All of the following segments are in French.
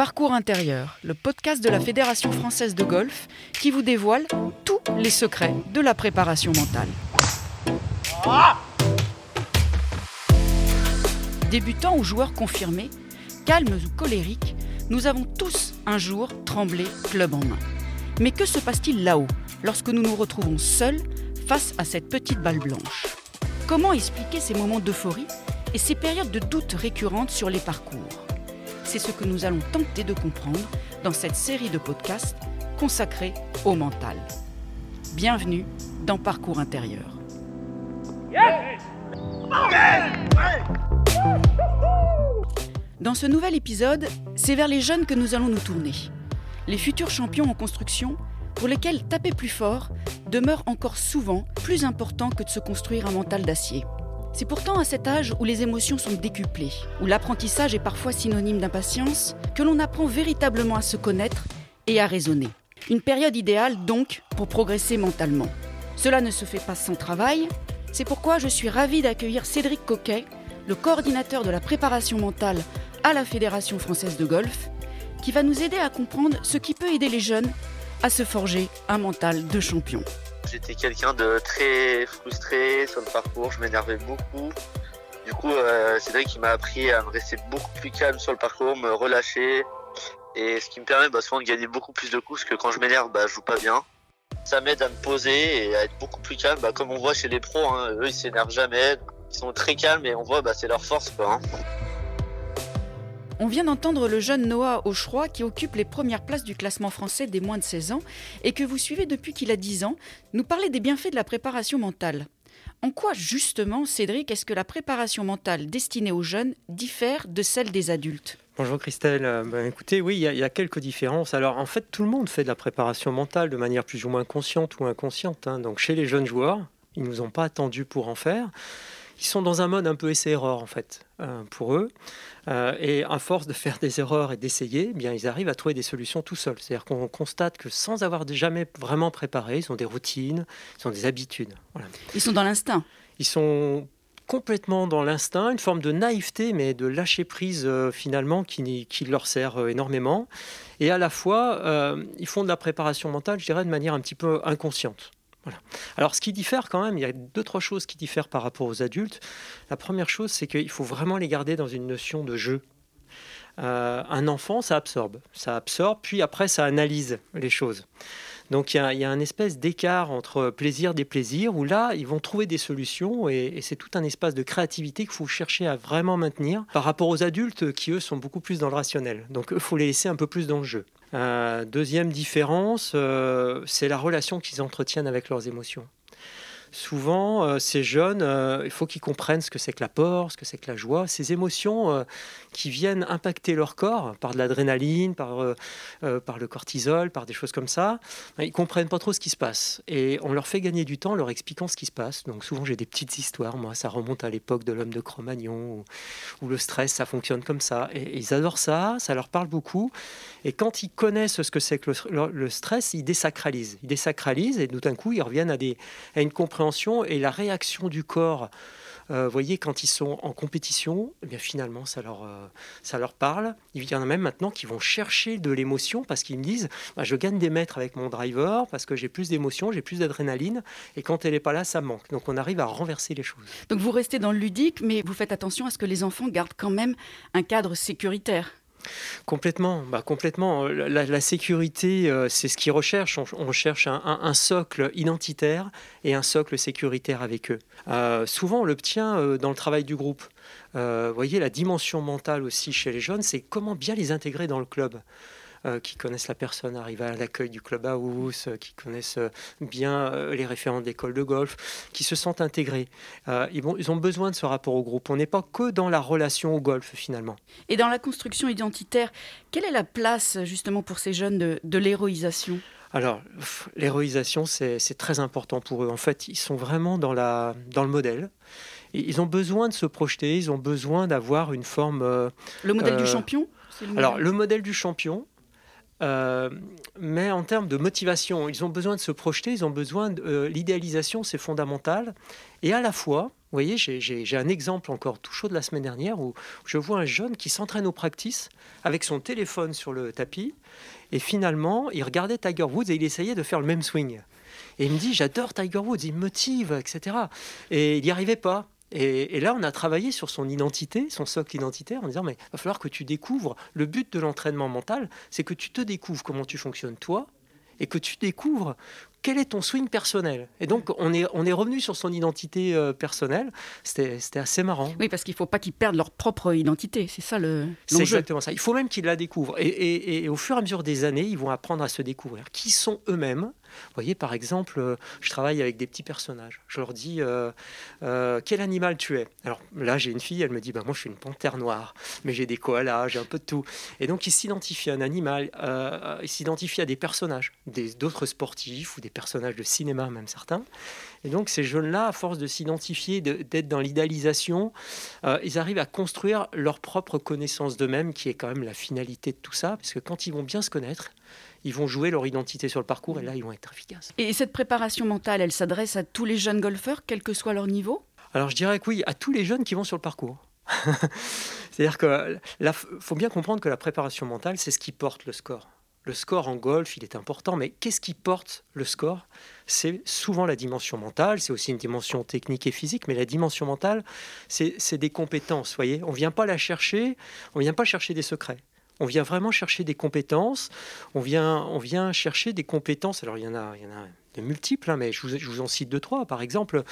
Parcours intérieur, le podcast de la Fédération française de golf qui vous dévoile tous les secrets de la préparation mentale. Débutants ou joueurs confirmés, calmes ou colériques, nous avons tous un jour tremblé club en main. Mais que se passe-t-il là-haut lorsque nous nous retrouvons seuls face à cette petite balle blanche? Comment expliquer ces moments d'euphorie et ces périodes de doute récurrentes sur les parcours? C'est ce que nous allons tenter de comprendre dans cette série de podcasts consacrée au mental. Bienvenue dans Parcours intérieur. Dans ce nouvel épisode, c'est vers les jeunes que nous allons nous tourner. Les futurs champions en construction, pour lesquels taper plus fort demeure encore souvent plus important que de se construire un mental d'acier. C'est pourtant à cet âge où les émotions sont décuplées, où l'apprentissage est parfois synonyme d'impatience, que l'on apprend véritablement à se connaître et à raisonner. Une période idéale donc pour progresser mentalement. Cela ne se fait pas sans travail, c'est pourquoi je suis ravie d'accueillir Cédric Coquet, le coordinateur de la préparation mentale à la Fédération française de golf, qui va nous aider à comprendre ce qui peut aider les jeunes à se forger un mental de champion. J'étais quelqu'un de très frustré sur le parcours, je m'énervais beaucoup. Du coup, euh, Cédric qui m'a appris à me rester beaucoup plus calme sur le parcours, me relâcher. Et ce qui me permet bah, souvent de gagner beaucoup plus de coups, parce que quand je m'énerve, bah, je joue pas bien. Ça m'aide à me poser et à être beaucoup plus calme. Bah, comme on voit chez les pros, hein, eux ils s'énervent jamais, ils sont très calmes et on voit bah, c'est leur force. Quoi, hein. On vient d'entendre le jeune Noah Aucheroy qui occupe les premières places du classement français des moins de 16 ans et que vous suivez depuis qu'il a 10 ans, nous parler des bienfaits de la préparation mentale. En quoi justement, Cédric, est-ce que la préparation mentale destinée aux jeunes diffère de celle des adultes? Bonjour Christelle. Euh, ben, écoutez, oui, il y, a quelques différences. Alors en fait, tout le monde fait de la préparation mentale de manière plus ou moins consciente ou inconsciente. Hein. Donc chez les jeunes joueurs, ils ne nous ont pas attendus pour en faire. Ils sont dans un mode un peu essai-erreur en fait euh, pour eux. Euh, et à force de faire des erreurs et d'essayer, eh bien ils arrivent à trouver des solutions tout seuls. C'est-à-dire qu'on constate que sans avoir jamais vraiment préparé, ils ont des routines, ils ont des habitudes. Ils sont dans l'instinct. Ils sont complètement dans l'instinct, une forme de naïveté, mais de lâcher prise euh, finalement qui, qui, leur sert énormément. Et à la fois, ils font de la préparation mentale, je dirais, de manière un petit peu inconsciente. Alors, ce qui diffère quand même, il y a deux, trois choses qui diffèrent par rapport aux adultes. La première chose, c'est qu'il faut vraiment les garder dans une notion de jeu. Euh, un enfant, ça absorbe. Ça absorbe, puis après, ça analyse les choses. Donc il y, a, un espèce d'écart entre plaisir des plaisirs où là, ils vont trouver des solutions et, c'est tout un espace de créativité qu'il faut chercher à vraiment maintenir par rapport aux adultes qui, eux, sont beaucoup plus dans le rationnel. Donc il faut les laisser un peu plus dans le jeu. Euh, deuxième différence, euh, c'est la relation qu'ils entretiennent avec leurs émotions souvent, euh, ces jeunes, euh, il faut qu'ils comprennent ce que c'est que la peur, ce que c'est que la joie, ces émotions euh, qui viennent impacter leur corps par de l'adrénaline, par, par le cortisol, par des choses comme ça. Ils comprennent pas trop ce qui se passe. Et on leur fait gagner du temps en leur expliquant ce qui se passe. Donc souvent, j'ai des petites histoires. Moi, ça remonte à l'époque de l'homme de Cro-Magnon, où, le stress, ça fonctionne comme ça. Et, ils adorent ça, ça leur parle beaucoup. Et quand ils connaissent ce que c'est que le, stress, ils désacralisent. Ils désacralisent et tout d'un coup, ils reviennent à, des, à une compréhension et la réaction du corps. Euh, voyez, quand ils sont en compétition, eh bien finalement, ça leur, euh, ça leur parle. Il y en a même maintenant qui vont chercher de l'émotion parce qu'ils me disent bah, Je gagne des mètres avec mon driver parce que j'ai plus d'émotion, j'ai plus d'adrénaline. Et quand elle n'est pas là, ça manque. Donc on arrive à renverser les choses. Donc vous restez dans le ludique, mais vous faites attention à ce que les enfants gardent quand même un cadre sécuritaire. Complètement, bah complètement. La, sécurité, euh, c'est ce qu'ils recherchent. On, recherche un, socle identitaire et un socle sécuritaire avec eux. Euh, souvent, on l'obtient euh, dans le travail du groupe. vous voyez, la dimension mentale aussi chez les jeunes, c'est comment bien les intégrer dans le club. Euh, qui connaissent la personne arrivée à l'accueil du club house, euh, qui connaissent euh, bien les référents d'école de golf, qui se sentent intégrés. Ils, ont besoin de ce rapport au groupe. On n'est pas que dans la relation au golf finalement. Et dans la construction identitaire, quelle est la place justement pour ces jeunes de, de l'héroïsation? Alors, l'héroïsation, c'est très important pour eux. En fait, ils sont vraiment dans, la, dans le modèle. Ils ont besoin de se projeter, ils ont besoin d'avoir une forme... le modèle du champion Alors, le modèle du champion, mais en termes de motivation, ils ont besoin de se projeter, ils ont besoin de l'idéalisation, c'est fondamental. Et à la fois, vous voyez, j'ai un exemple encore tout chaud de la semaine dernière où je vois un jeune qui s'entraîne au practice avec son téléphone sur le tapis et finalement, il regardait Tiger Woods et il essayait de faire le même swing. Et il me dit, j'adore Tiger Woods, il me motive, etc. Et il n'y arrivait pas. Et, là, on a travaillé sur son identité, son socle identitaire, en disant, mais il va falloir que tu découvres, le but de l'entraînement mental, c'est que tu te découvres comment tu fonctionnes toi, et que tu découvres quel est ton swing personnel Et donc, on est, on est revenu sur son identité euh, personnelle. C'était assez marrant. Oui, parce qu'il ne faut pas qu'ils perdent leur propre identité. C'est ça le. C'est exactement ça. Il faut même qu'ils la découvrent. Et, et, au fur et à mesure des années, ils vont apprendre à se découvrir. Qui sont eux-mêmes vous voyez, par exemple, euh, je travaille avec des petits personnages. Je leur dis euh, euh, quel animal tu es? Alors là, j'ai une fille, elle me dit bah, moi, je suis une panthère noire, mais j'ai des koalas, j'ai un peu de tout. Et donc, ils s'identifient à un animal, ils s'identifient à des personnages, d'autres sportifs ou des personnages de cinéma, même certains. Et donc, ces jeunes-là, à force de s'identifier, d'être dans l'idéalisation, ils arrivent à construire leur propre connaissance d'eux-mêmes, qui est quand même la finalité de tout ça, parce que quand ils vont bien se connaître, ils vont jouer leur identité sur le parcours et là, ils vont être efficaces. Et cette préparation mentale, elle s'adresse à tous les jeunes golfeurs, quel que soit leur niveau? Alors, je dirais que oui, à tous les jeunes qui vont sur le parcours. C'est-à-dire que il faut bien comprendre que la préparation mentale, c'est ce qui porte le score. Le score en golf, il est important, mais qu'est-ce qui porte le score? C'est souvent la dimension mentale, c'est aussi une dimension technique et physique, mais la dimension mentale, c'est des compétences, voyez? On vient pas la chercher, on vient pas chercher des secrets. On vient vraiment chercher des compétences. On vient, on vient chercher des compétences. Alors, il y en a, il y en a de multiples, hein, mais je vous, en cite deux, trois. Par exemple,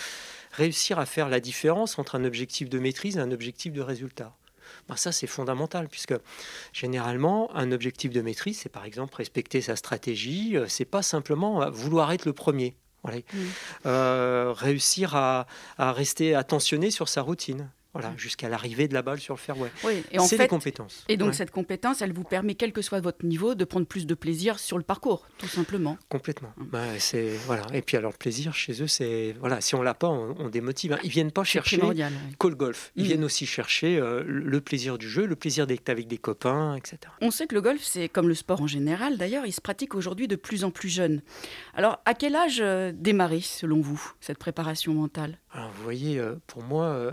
réussir à faire la différence entre un objectif de maîtrise et un objectif de résultat. Ben ça, c'est fondamental, puisque généralement, un objectif de maîtrise, c'est par exemple respecter sa stratégie, euh, c'est pas simplement euh, vouloir être le premier. Mmh. Euh, réussir à, à, rester attentionné sur sa routine. Voilà, jusqu'à l'arrivée de la balle sur le fairway. Oui, et c'est des compétences. Et donc cette compétence, elle vous permet, quel que soit votre niveau, de prendre plus de plaisir sur le parcours, tout simplement. Complètement. Hum. Bah, c'est voilà. Et puis alors le plaisir chez eux, c'est voilà, si on l'a pas, on, démotive. Hein. Ils viennent pas chercher call golf. Ils hum. viennent aussi chercher euh, le plaisir du jeu, le plaisir d'être avec des copains, etc. On sait que le golf, c'est comme le sport en général. D'ailleurs, il se pratique aujourd'hui de plus en plus jeune. Alors, à quel âge euh, démarrer, selon vous, cette préparation mentale? Alors, vous voyez, euh, pour moi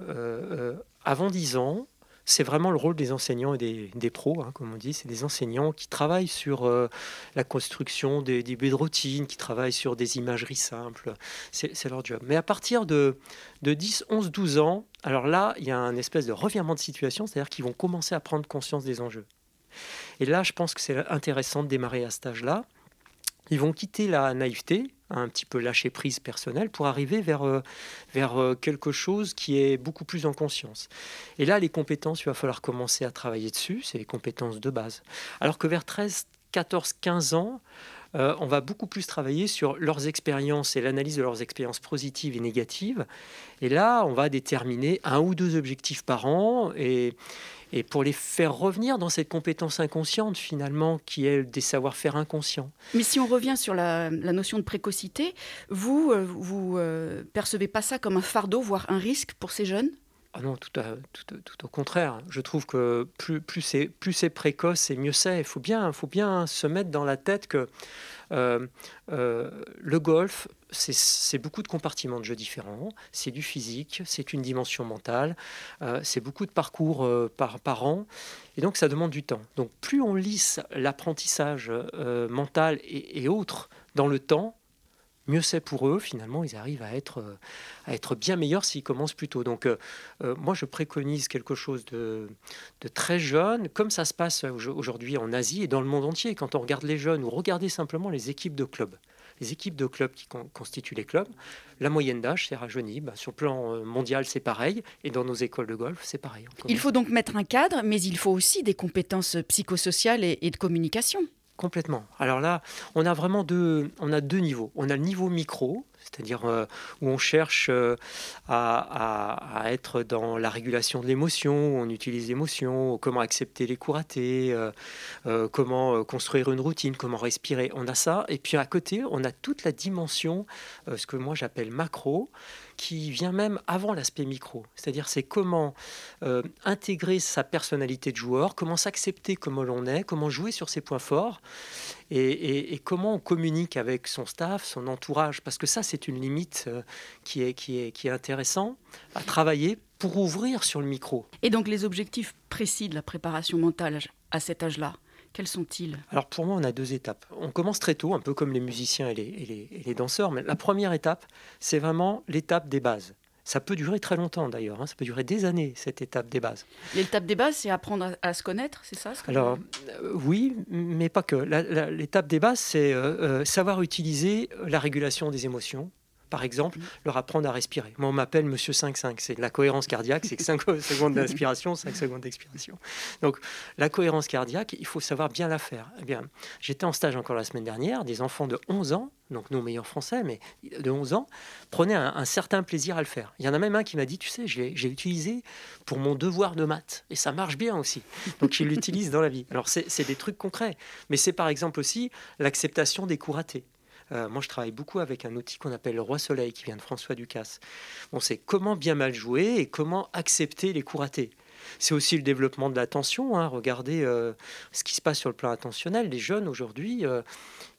avant 10 ans, c'est vraiment le rôle des enseignants et des, pros, hein, comme on dit. C'est des enseignants qui travaillent sur euh, la construction des, des de routine, qui travaillent sur des imageries simples. C'est leur job. Mais à partir de, de 10, 11, 12 ans, alors là, il y a un espèce de revirement de situation, c'est-à-dire qu'ils vont commencer à prendre conscience des enjeux. Et là, je pense que c'est intéressant de démarrer à cet âge-là. Ils vont quitter la naïveté, un petit peu lâcher prise personnelle pour arriver vers, euh, vers euh, quelque chose qui est beaucoup plus en conscience. Et là, les compétences, il va falloir commencer à travailler dessus, c'est les compétences de base. Alors que vers 13, 14, 15 ans, euh, on va beaucoup plus travailler sur leurs expériences et l'analyse de leurs expériences positives et négatives. Et là, on va déterminer un ou deux objectifs par an et, et pour les faire revenir dans cette compétence inconsciente finalement qui est des savoir-faire inconscients. Mais si on revient sur la, notion de précocité, vous, euh, vous euh, percevez pas ça comme un fardeau, voire un risque pour ces jeunes? Ah non, tout, tout, au contraire. Je trouve que plus, plus c'est précoce et mieux c'est. Il faut bien, faut bien se mettre dans la tête que euh, euh, le golf, c'est beaucoup de compartiments de jeux différents. C'est du physique, c'est une dimension mentale, euh, c'est beaucoup de parcours par, an. Et donc ça demande du temps. Donc plus on lisse l'apprentissage mental et, et autres dans le temps, mieux c'est pour eux. Finalement, ils arrivent à être, euh, à être bien meilleurs s'ils commencent plus tôt. Donc, euh, euh, moi, je préconise quelque chose de, de, très jeune, comme ça se passe aujourd'hui en Asie et dans le monde entier. Quand on regarde les jeunes ou regardez simplement les équipes de clubs, les équipes de clubs qui constituent les clubs, la moyenne d'âge s'est rajeunie. Bah, sur le plan mondial, c'est pareil. Et dans nos écoles de golf, c'est pareil. Il faut donc mettre un cadre, mais il faut aussi des compétences psychosociales et de communication. Complètement. Alors là, on a vraiment deux, on a deux niveaux. On a le niveau micro, c'est-à-dire euh, où on cherche euh, à, être dans la régulation de l'émotion, où on utilise l'émotion, comment accepter les coups ratés, comment construire une routine, comment respirer. On a ça, et puis à côté, on a toute la dimension, ce que moi j'appelle macro, qui vient même avant l'aspect micro. C'est-à-dire c'est comment euh, intégrer sa personnalité de joueur, comment s'accepter comme l'on est, comment jouer sur ses points forts et, comment on communique avec son staff, son entourage. Parce que ça, c'est une limite euh, qui, est, qui, est, qui est intéressant à travailler pour ouvrir sur le micro. Et donc les objectifs précis de la préparation mentale à cet âge-là? Quels sont-ils? Alors pour moi, on a deux étapes. On commence très tôt, un peu comme les musiciens et les, danseurs, mais la première étape, c'est vraiment l'étape des bases. Ça peut durer très longtemps d'ailleurs, hein. ça peut durer des années, cette étape des bases. L'étape des bases, c'est apprendre à, se connaître, c'est ça Alors euh, oui, mais pas que. L'étape des bases, c'est euh, euh, savoir utiliser la régulation des émotions, par exemple, leur apprendre à respirer. Moi, on m'appelle Monsieur 5-5. C'est la cohérence cardiaque, c'est 5 secondes d'inspiration, 5 secondes d'expiration. Donc, la cohérence cardiaque, il faut savoir bien la faire. Eh bien, j'étais en stage encore la semaine dernière, des enfants de 11 ans, donc nos meilleurs français, mais de 11 ans, prenaient un, certain plaisir à le faire. Il y en a même un qui m'a dit, tu sais, j'ai utilisé pour mon devoir de maths, et ça marche bien aussi. Donc, il l'utilise dans la vie. Alors, c'est des trucs concrets, mais c'est par exemple aussi l'acceptation des coups ratés. Euh, moi, je travaille beaucoup avec un outil qu'on appelle le Roi Soleil, qui vient de François Ducasse. On sait comment bien mal jouer et comment accepter les coups ratés. C'est aussi le développement de l'attention. Hein. Regardez euh, ce qui se passe sur le plan attentionnel. Les jeunes aujourd'hui, euh,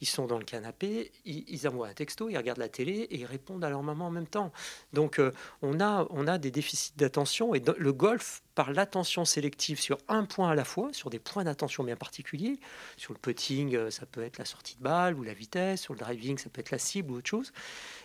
ils sont dans le canapé, ils, envoient un texto, ils regardent la télé et ils répondent à leur maman en même temps. Donc on, a, on a des déficits d'attention et le golf par l'attention sélective sur un point à la fois, sur des points d'attention bien particuliers. Sur le putting, ça peut être la sortie de balle ou la vitesse. Sur le driving, ça peut être la cible ou autre chose.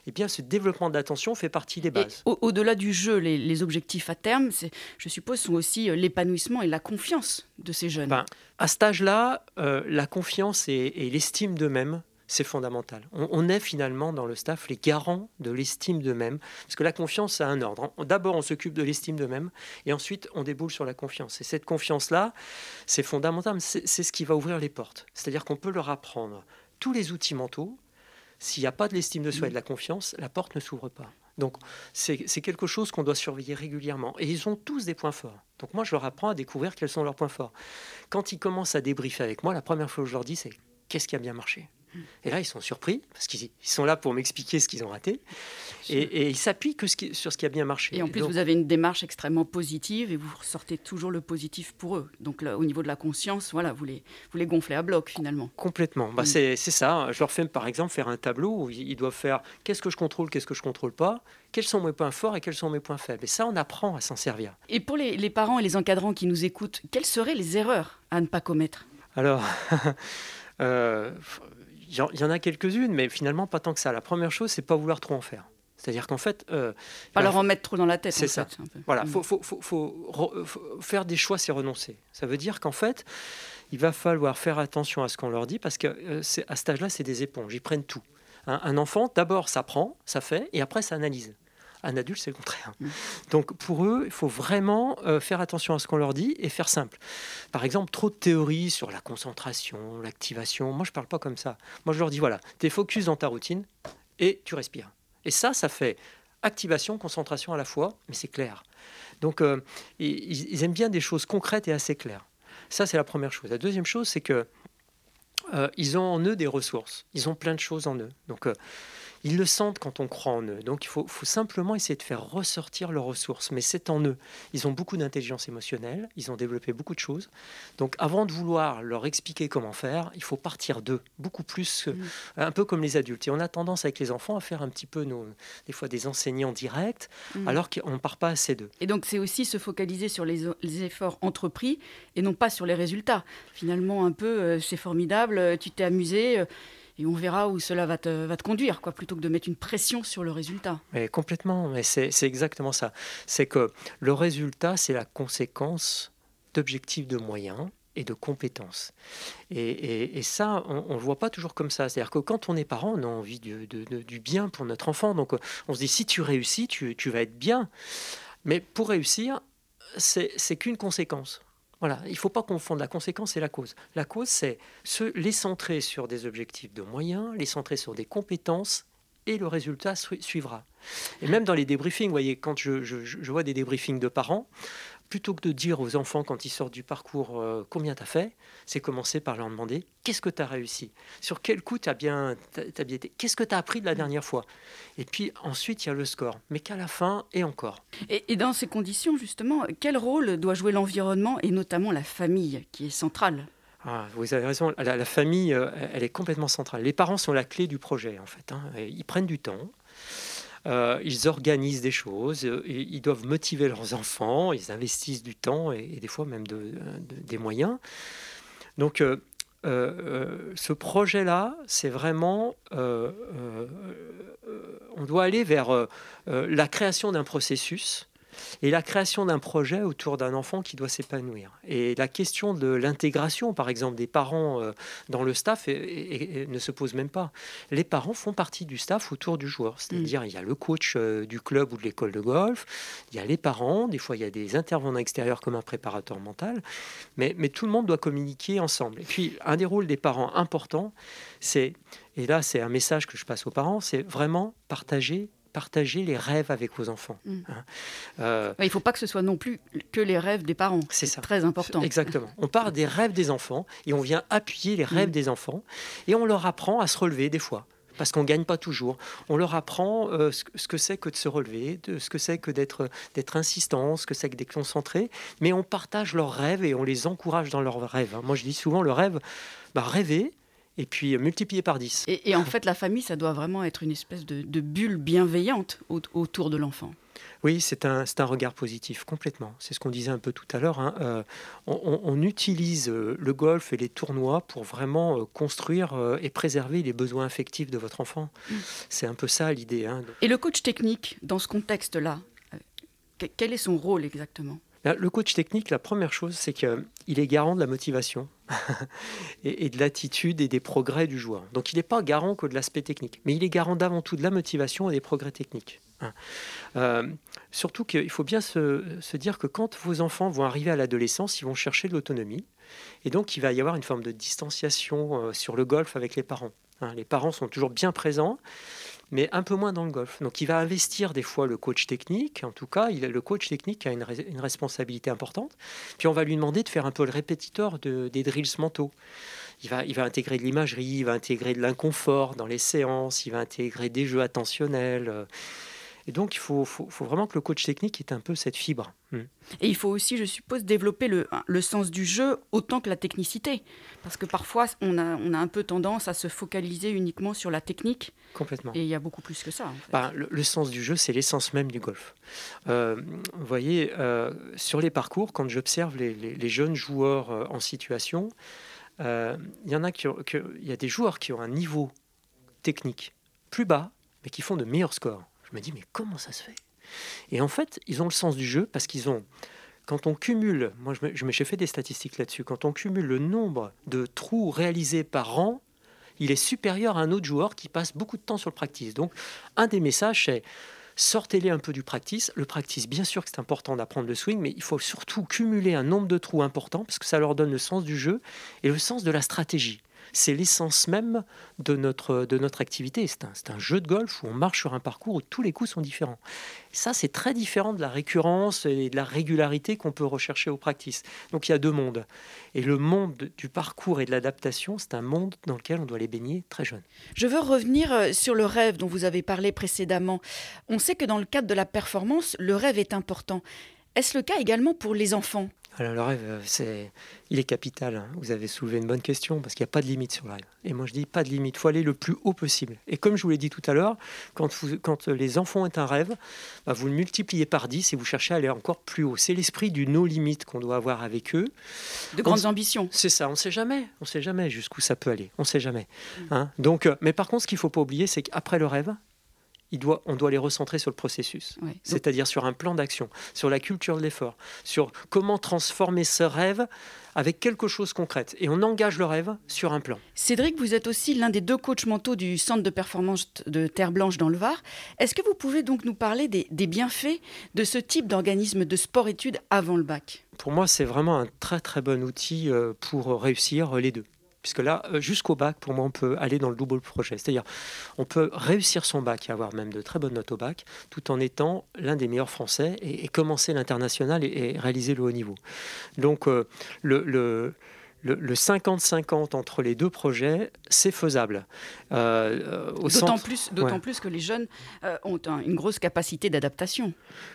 Eh bien, ce développement d'attention fait partie des bases. Au-delà du jeu, les, objectifs à terme, je suppose, sont aussi euh, l'épanouissement et la confiance de ces jeunes. Ben, à cet âge-là, euh, la confiance et, l'estime d'eux-mêmes c'est fondamental. On, est finalement dans le staff les garants de l'estime d'eux-mêmes, parce que la confiance a un ordre. D'abord, on s'occupe de l'estime d'eux-mêmes, et ensuite, on déboule sur la confiance. Et cette confiance-là, c'est fondamental, c'est ce qui va ouvrir les portes. C'est-à-dire qu'on peut leur apprendre tous les outils mentaux, s'il n'y a pas de l'estime de soi et de la confiance, la porte ne s'ouvre pas. Donc c'est quelque chose qu'on doit surveiller régulièrement. Et ils ont tous des points forts. Donc moi, je leur apprends à découvrir quels sont leurs points forts. Quand ils commencent à débriefer avec moi, la première fois que je leur dis, c'est qu'est-ce qui a bien marché? Et là, ils sont surpris parce qu'ils sont là pour m'expliquer ce qu'ils ont raté. Et, ils s'appuient que sur ce qui a bien marché. Et en plus, vous avez une démarche extrêmement positive et vous ressortez toujours le positif pour eux. Donc, au niveau de la conscience, voilà, vous les, vous les gonflez à bloc finalement. Complètement. Bah, mm. c'est ça. Je leur fais par exemple faire un tableau où ils doivent faire qu'est-ce que je contrôle, qu'est-ce que je contrôle pas, quels sont mes points forts et quels sont mes points faibles. Et ça, on apprend à s'en servir. Et pour les, les parents et les encadrants qui nous écoutent, quelles seraient les erreurs à ne pas commettre? Alors. Euh, il y en a quelques-unes, mais finalement pas tant que ça. La première chose, c'est pas vouloir trop en faire. C'est-à-dire qu'en fait, euh, pas leur en mettre trop dans la tête. C'est ça. Voilà, mm. faut, faut, faut, faut, faire des choix, c'est renoncer. Ça veut dire qu'en fait, il va falloir faire attention à ce qu'on leur dit parce que euh, cet âge-là, c'est des éponges. Ils prennent tout. un enfant, d'abord, ça prend, ça fait, et après, ça analyse. Un adulte, c'est le contraire. Mm. Donc pour eux, il faut vraiment euh, faire attention à ce qu'on leur dit et faire simple. Par exemple, trop de théories sur la concentration, l'activation. Moi, je ne parle pas comme ça. Moi, je leur dis voilà, tu es focus dans ta routine et tu respires. Et ça, ça fait activation, concentration à la fois, mais c'est clair. Donc euh, ils, aiment bien des choses concrètes et assez claires. Ça, c'est la première chose. La deuxième chose, c'est que euh, ils ont en eux des ressources. Ils ont plein de choses en eux. Donc ils le sentent quand on croit en eux. Donc il faut, simplement essayer de faire ressortir leurs ressources. Mais c'est en eux. Ils ont beaucoup d'intelligence émotionnelle, ils ont développé beaucoup de choses. Donc avant de vouloir leur expliquer comment faire, il faut partir d'eux, beaucoup plus, un peu comme les adultes. Et on a tendance avec les enfants à faire un petit peu, nos, des fois, des enseignants directs, mm. alors qu'on ne part pas assez d'eux. Et donc c'est aussi se focaliser sur les, efforts entrepris et non pas sur les résultats. Finalement, un peu, euh, c'est formidable, euh, tu t'es amusé. Euh, et on verra où cela va te, conduire, plutôt que de mettre une pression sur le résultat. Mais complètement, mais c'est exactement ça. C'est que le résultat, c'est la conséquence d'objectifs de moyens et de compétences. Et, ça, on ne le voit pas toujours comme ça. C'est-à-dire que quand on est parent, on a envie du, bien pour notre enfant. Donc on se dit, si tu réussis, tu vas être bien. Mais pour réussir, c'est qu'une conséquence. Voilà, il ne faut pas confondre la conséquence et la cause. La cause, c'est les centrer sur des objectifs de moyens, les centrer sur des compétences et le résultat suivra. Et même dans les débriefings, vous voyez, quand je, je vois des débriefings de parents, plutôt que de dire aux enfants quand ils sortent du parcours euh, combien tu as fait, c'est commencer par leur demander qu'est-ce que tu as réussi? Sur quel coup tu as bien, bien été? Qu'est-ce que tu as appris de la dernière fois? Et puis ensuite, il y a le score, mais qu'à la fin et encore. Et, dans ces conditions, justement, quel rôle doit jouer l'environnement et notamment la famille qui est centrale? Ah, vous avez raison, la, famille, euh, elle est complètement centrale. Les parents sont la clé du projet, en fait. Hein. Ils prennent du temps. Euh, ils organisent des choses, euh, ils doivent motiver leurs enfants, ils investissent du temps et, des fois même des moyens. Donc, euh, ce projet-là, c'est vraiment, on doit aller vers la création d'un processus et la création d'un projet autour d'un enfant qui doit s'épanouir. Et la question de l'intégration, par exemple, des parents euh, dans le staff ne se pose même pas. Les parents font partie du staff autour du joueur. C'est-à-dire, mm. il y a le coach euh, du club ou de l'école de golf, il y a les parents, des fois il y a des intervenants extérieurs comme un préparateur mental, mais, mais tout le monde doit communiquer ensemble. Et puis, un des rôles des parents importants, c'est, et là c'est un message que je passe aux parents, c'est vraiment partager partager les rêves avec vos enfants. Mm. Hein. Euh, il ne faut pas que ce soit non plus que les rêves des parents. C'est ça. Très important. Exactement. On part des rêves des enfants et on vient appuyer les rêves mm. des enfants et on leur apprend à se relever des fois. Parce qu'on ne gagne pas toujours. On leur apprend euh, ce, que c'est que de se relever, de, ce que c'est que d'être insistant, ce que c'est que d'être concentré. Mais on partage leurs rêves et on les encourage dans leurs rêves. Hein. Moi, je dis souvent le rêve, bah, rêver, et puis euh, multiplié par 10. Et, en fait, la famille, ça doit vraiment être une espèce de, bulle bienveillante autour de l'enfant. Oui, c'est un, un, regard positif, complètement. C'est ce qu'on disait un peu tout à l'heure. Hein. Euh, on, utilise euh, le golf et les tournois pour vraiment construire et préserver les besoins affectifs de votre enfant. Mm. C'est un peu ça l'idée. Hein. Et le coach technique, dans ce contexte-là, quel est son rôle exactement? Le coach technique, la première chose, c'est qu'il est garant de la motivation et, de l'attitude et des progrès du joueur. Donc il n'est pas garant que de l'aspect technique, mais il est garant d'avant tout de la motivation et des progrès techniques. Hein. Euh, surtout qu'il faut bien se, dire que quand vos enfants vont arriver à l'adolescence, ils vont chercher de l'autonomie. Et donc il va y avoir une forme de distanciation euh, sur le golf avec les parents. Hein. Les parents sont toujours bien présents, mais un peu moins dans le golf. Donc il va investir des fois le coach technique, en tout cas, il, le coach technique a une, responsabilité importante. Puis on va lui demander de faire un peu le répétiteur de, des drills mentaux. Il va, il va intégrer de l'imagerie, il va intégrer de l'inconfort dans les séances, il va intégrer des jeux attentionnels. Euh, et donc, il faut, vraiment que le coach technique ait un peu cette fibre. Hmm. Et il faut aussi, je suppose, développer le, le, sens du jeu autant que la technicité. Parce que parfois, on a, on a un peu tendance à se focaliser uniquement sur la technique. Complètement. Et il y a beaucoup plus que ça. Bah, le, sens du jeu, c'est l'essence même du golf. Euh, vous voyez, euh, sur les parcours, quand j'observe les, les, jeunes joueurs euh, en situation, il y en a qui, il y a des joueurs qui ont un niveau technique plus bas, mais qui font de meilleurs scores. Je me dis, mais comment ça se fait? Et en fait, ils ont le sens du jeu parce qu'ils ont, quand on cumule, moi je me, j'ai fait des statistiques là-dessus, quand on cumule le nombre de trous réalisés par an, il est supérieur à un autre joueur qui passe beaucoup de temps sur le practice. Donc, un des messages, c'est sortez-les un peu du practice. Le practice, bien sûr que c'est important d'apprendre le swing, mais il faut surtout cumuler un nombre de trous important parce que ça leur donne le sens du jeu et le sens de la stratégie c'est l'essence même de notre, de notre activité. C'est un, un, jeu de golf où on marche sur un parcours où tous les coups sont différents. ça, c'est très différent de la récurrence et de la régularité qu'on peut rechercher au practice. Donc il y a deux mondes. Et le monde du parcours et de l'adaptation, c'est un monde dans lequel on doit les baigner très jeune. Je veux revenir euh, sur le rêve dont vous avez parlé précédemment. On sait que dans le cadre de la performance, le rêve est important. Est-ce le cas également pour les enfants? Alors le rêve, euh, c'est, il est capital. Hein. Vous avez soulevé une bonne question parce qu'il n'y a pas de limite sur le rêve. Et moi je dis pas de limite, il faut aller le plus haut possible. Et comme je vous l'ai dit tout à l'heure, quand, quand les enfants ont un rêve, bah, vous le multipliez par 10 et vous cherchez à aller encore plus haut. C'est l'esprit du no limite qu'on doit avoir avec eux. De grandes ambitions. C'est ça, on ne sait jamais. On ne sait jamais jusqu'où ça peut aller. On ne sait jamais. Mm. Hein. Donc, euh, mais par contre, ce qu'il ne faut pas oublier, c'est qu'après le rêve, doit, on doit les recentrer sur le processus, c'est-à-dire sur un plan d'action, sur la culture de l'effort, sur comment transformer ce rêve avec quelque chose de concret. Et on engage le rêve sur un plan. Cédric, vous êtes aussi l'un des deux coachs mentaux du centre de performance de Terre Blanche dans le Var. Est-ce que vous pouvez donc nous parler des, des bienfaits de ce type d'organisme de sport-études avant le bac? Pour moi, c'est vraiment un très très bon outil euh, pour réussir les deux. Puisque là, euh, jusqu'au bac, pour moi, on peut aller dans le double projet. C'est-à-dire, on peut réussir son bac et avoir même de très bonnes notes au bac, tout en étant l'un des meilleurs Français et, commencer l'international et, réaliser le haut niveau. Donc, euh, le le 50-50 entre les deux projets, c'est faisable. Euh, d'autant plus, d'autant plus que les jeunes euh, ont une grosse capacité d'adaptation.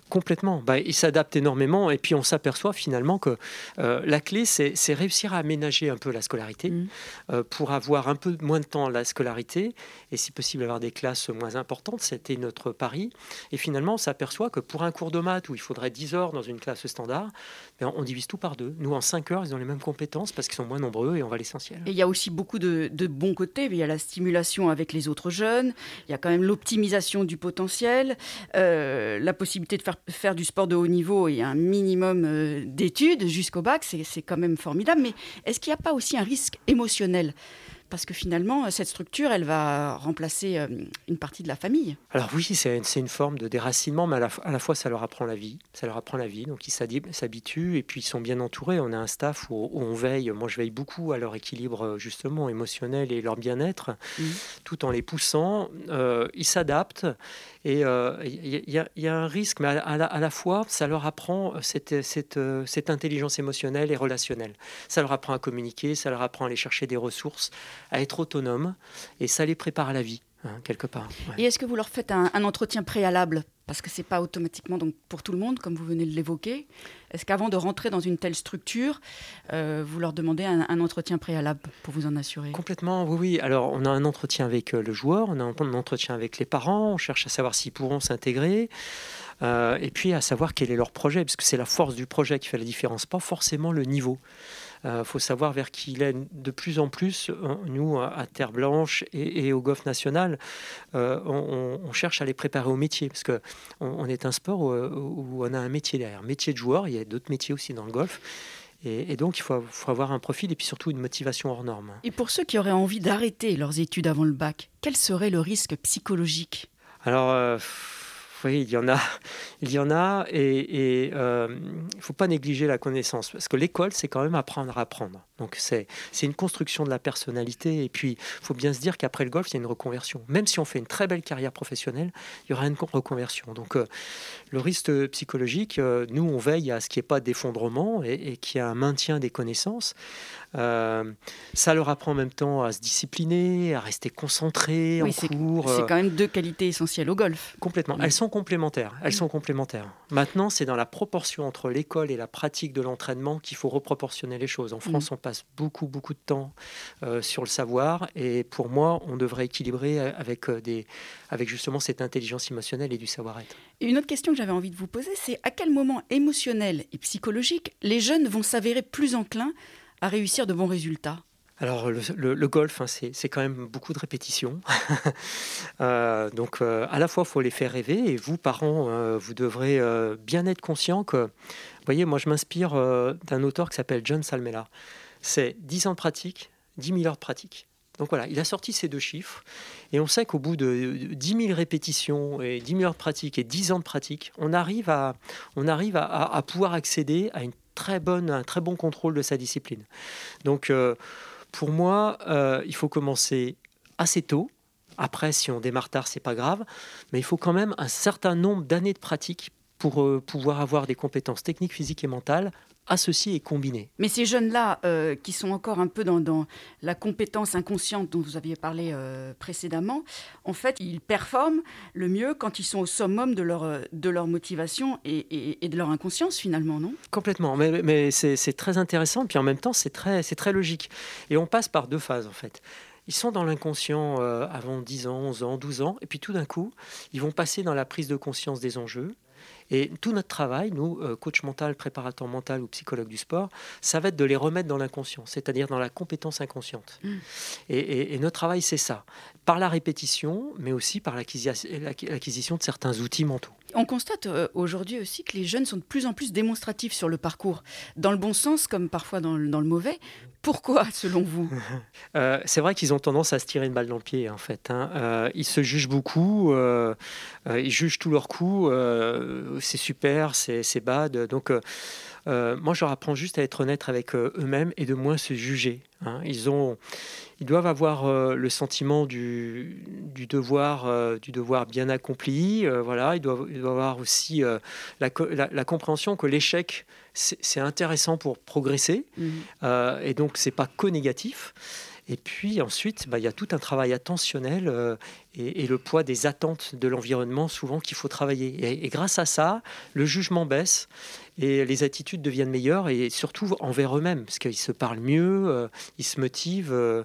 Complètement. Bah, ils s'adaptent énormément et puis on s'aperçoit finalement que euh, la clé, c'est, réussir à aménager un peu la scolarité mmh. pour avoir un peu moins de temps à la scolarité et si possible avoir des classes moins importantes. C'était notre pari. Et finalement, on s'aperçoit que pour un cours de maths où il faudrait 10 heures dans une classe standard, ben, on divise tout par deux. Nous, en 5 heures, ils ont les mêmes compétences parce que sont moins nombreux et on va l'essentiel. Et il y a aussi beaucoup de, bons côtés. Il y a la stimulation avec les autres jeunes, il y a quand même l'optimisation du potentiel, euh, la possibilité de faire, faire du sport de haut niveau et un minimum euh, d'études jusqu'au bac, c'est quand même formidable. Mais est-ce qu'il n'y a pas aussi un risque émotionnel? Parce que finalement, cette structure, elle va remplacer euh, une partie de la famille. Alors oui, c'est une forme de déracinement, mais à la, fois, ça leur apprend la vie. Ça leur apprend la vie, donc ils s'habituent et puis ils sont bien entourés. On a un staff où, on veille, moi je veille beaucoup à leur équilibre justement émotionnel et leur bien-être, mmh. tout en les poussant. Euh, ils s'adaptent et il euh, y, a un risque, mais à, la, fois, ça leur apprend cette, cette, cette intelligence émotionnelle et relationnelle. Ça leur apprend à communiquer, ça leur apprend à aller chercher des ressources à être autonomes et ça les prépare à la vie. Hein, quelque part. Et est-ce que vous leur faites un, entretien préalable? Parce que ce n'est pas automatiquement donc, pour tout le monde, comme vous venez de l'évoquer. Est-ce qu'avant de rentrer dans une telle structure, euh, vous leur demandez un, entretien préalable pour vous en assurer? Complètement, oui, oui. Alors, on a un entretien avec euh, le joueur, on a un entretien avec les parents, on cherche à savoir s'ils pourront s'intégrer. Euh, et puis à savoir quel est leur projet, parce que c'est la force du projet qui fait la différence, pas forcément le niveau. Il euh, faut savoir vers qui il est. De plus en plus, euh, nous, à Terre Blanche et, au Golf National, euh, on, cherche à les préparer au métier, parce qu'on on est un sport où, on a un métier derrière. Métier de joueur, il y a d'autres métiers aussi dans le golf. Et, donc, il faut, avoir un profil et puis surtout une motivation hors norme. Et pour ceux qui auraient envie d'arrêter leurs études avant le bac, quel serait le risque psychologique? Alors, oui, il y en a, il y en a, et, euh, il ne faut pas négliger la connaissance, parce que l'école, c'est quand même apprendre à apprendre. Donc c'est une construction de la personnalité, et puis il faut bien se dire qu'après le golf, il y a une reconversion. Même si on fait une très belle carrière professionnelle, il y aura une reconversion. Donc euh, le risque psychologique, euh, nous, on veille à ce qu'il n'y ait pas d'effondrement et, et qu'il y ait un maintien des connaissances. ça leur apprend en même temps à se discipliner, à rester concentré en cours. C'est quand même deux qualités essentielles au golf. Complètement. Elles sont complémentaires. Elles sont complémentaires. Maintenant, c'est dans la proportion entre l'école et la pratique de l'entraînement qu'il faut reproportionner les choses. En France, mm. on passe beaucoup, beaucoup de temps euh, sur le savoir. Et pour moi, on devrait équilibrer avec, euh, des, avec justement cette intelligence émotionnelle et du savoir-être. Une autre question que j'avais envie de vous poser, c'est à quel moment émotionnel et psychologique les jeunes vont s'avérer plus enclins à réussir de bons résultats? Alors le, golf, hein, c'est quand même beaucoup de répétitions. Euh, donc euh, à la fois, il faut les faire rêver, et vous, parents, euh, vous devrez bien être conscient que, vous voyez, moi je m'inspire d'un auteur qui s'appelle John Salmela. C'est 10 ans de pratique, 10 000 heures de pratique. Donc voilà, il a sorti ces deux chiffres, et on sait qu'au bout de 10 000 répétitions, et 10 000 heures de pratique, et 10 ans de pratique, on arrive à, on arrive à, pouvoir accéder à une très bonne, un très bon contrôle de sa discipline. Donc pour moi, euh, il faut commencer assez tôt. Après, si on démarre tard, c'est pas grave, mais il faut quand même un certain nombre d'années de pratique pour euh, pouvoir avoir des compétences techniques, physiques et mentales associés et combinés. Mais ces jeunes-là, euh, qui sont encore un peu dans, la compétence inconsciente dont vous aviez parlé euh, précédemment, en fait, ils performent le mieux quand ils sont au summum de leur, euh, de leur motivation et, de leur inconscience, finalement, non? Complètement, mais, mais c'est très intéressant, puis en même temps, c'est très, très logique. Et on passe par deux phases, en fait. Ils sont dans l'inconscient avant 10 ans, 11 ans, 12 ans, et puis tout d'un coup, ils vont passer dans la prise de conscience des enjeux, et tout notre travail, nous, euh, coach mental, préparateur mental ou psychologue du sport, ça va être de les remettre dans l'inconscient, c'est-à-dire dans la compétence inconsciente. Mm. Et, notre travail, c'est ça, par la répétition, mais aussi par l'acquisition de certains outils mentaux. On constate euh, aujourd'hui aussi que les jeunes sont de plus en plus démonstratifs sur le parcours, dans le bon sens comme parfois dans le mauvais, pourquoi, selon vous? Euh, C'est vrai qu'ils ont tendance à se tirer une balle dans le pied, en fait. Hein. Euh, ils se jugent beaucoup, euh, ils jugent tous leurs coups. C'est super, c'est bad. Donc, moi, je leur apprends juste à être honnête avec eux-mêmes et de moins se juger. Hein. Ils, ont, ils doivent avoir le sentiment du, du devoir, du devoir bien accompli. voilà, ils doivent, ils doivent avoir aussi la, la, compréhension que l'échec, c'est intéressant pour progresser. Mmh. et donc, c'est pas que négatif. Et puis ensuite, bah, il y a tout un travail attentionnel euh, et, le poids des attentes de l'environnement souvent qu'il faut travailler. Et, grâce à ça, le jugement baisse et les attitudes deviennent meilleures et surtout envers eux-mêmes parce qu'ils se parlent mieux, euh, ils se motivent. Euh,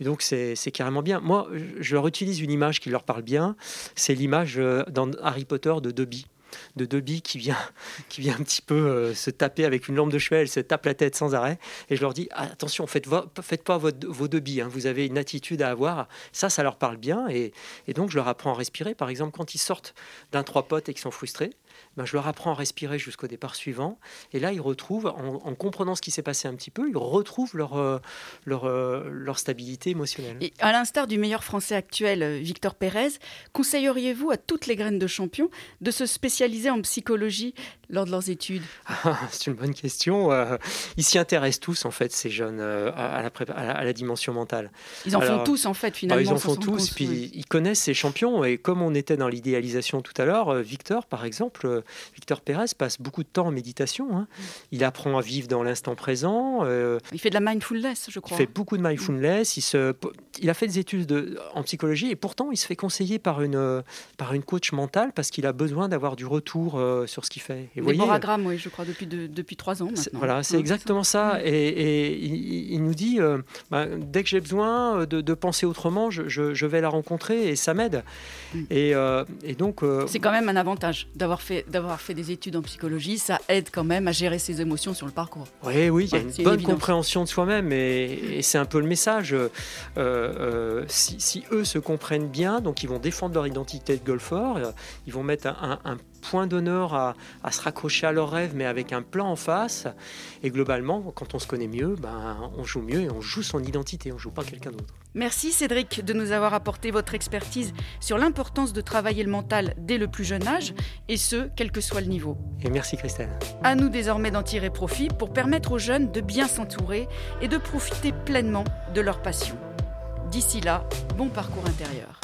et donc c'est carrément bien. Moi, je leur utilise une image qui leur parle bien. C'est l'image dans Harry Potter de Dobby de Dobby qui vient, qui vient un petit peu euh, se taper avec une lampe de chevet, elle se tape la tête sans arrêt. Et je leur dis attention, faites, faites pas votre, vos Dobby, hein. vous avez une attitude à avoir. Ça, ça leur parle bien. Et, et donc, je leur apprends à respirer. Par exemple, quand ils sortent d'un trois potes et qu'ils sont frustrés, ben, je leur apprends à respirer jusqu'au départ suivant. Et là, ils retrouvent, en, comprenant ce qui s'est passé un petit peu, ils retrouvent leur, euh, leur, euh, leur stabilité émotionnelle. Et à l'instar du meilleur français actuel, euh, Victor Pérez, conseilleriez-vous à toutes les graines de champions de se spécialiser en psychologie lors de leurs études? Ah, C'est une bonne question. ils s'y intéressent tous, en fait, ces jeunes, à, la à, la, dimension mentale. Ils en font tous, en fait, finalement. ils en font tous, puis ils connaissent ces champions. Et comme on était dans l'idéalisation tout à l'heure, Victor, par exemple, Victor Pérez passe beaucoup de temps en méditation. Hein. Il apprend à vivre dans l'instant présent. Euh, il fait de la mindfulness, je crois. Il fait beaucoup de mindfulness. Il, se, il a fait des études de, en psychologie et pourtant il se fait conseiller par une, par une coach mentale parce qu'il a besoin d'avoir du retour euh, sur ce qu'il fait. Et voyez, oui, je crois, depuis, depuis trois ans maintenant. Voilà, c'est exactement ça. Et, il, nous dit, euh, bah, dès que j'ai besoin de, penser autrement, je, je, vais la rencontrer et ça m'aide. Mm. Et, et, donc... c'est quand même un avantage d'avoir fait d'avoir fait des études en psychologie, ça aide quand même à gérer ses émotions sur le parcours. Oui, oui, il y a une bonne compréhension de soi-même et, c'est un peu le message. Euh, euh, si, eux se comprennent bien, donc ils vont défendre leur identité de golfeur, euh, ils vont mettre un, point d'honneur à, se raccrocher à leurs rêves, mais avec un plan en face. Et globalement, quand on se connaît mieux, ben, on joue mieux et on joue son identité, on joue pas quelqu'un d'autre. Merci Cédric de nous avoir apporté votre expertise sur l'importance de travailler le mental dès le plus jeune âge, et ce, quel que soit le niveau. Et merci Christelle. À nous désormais d'en tirer profit pour permettre aux jeunes de bien s'entourer et de profiter pleinement de leur passion. D'ici là, bon parcours intérieur.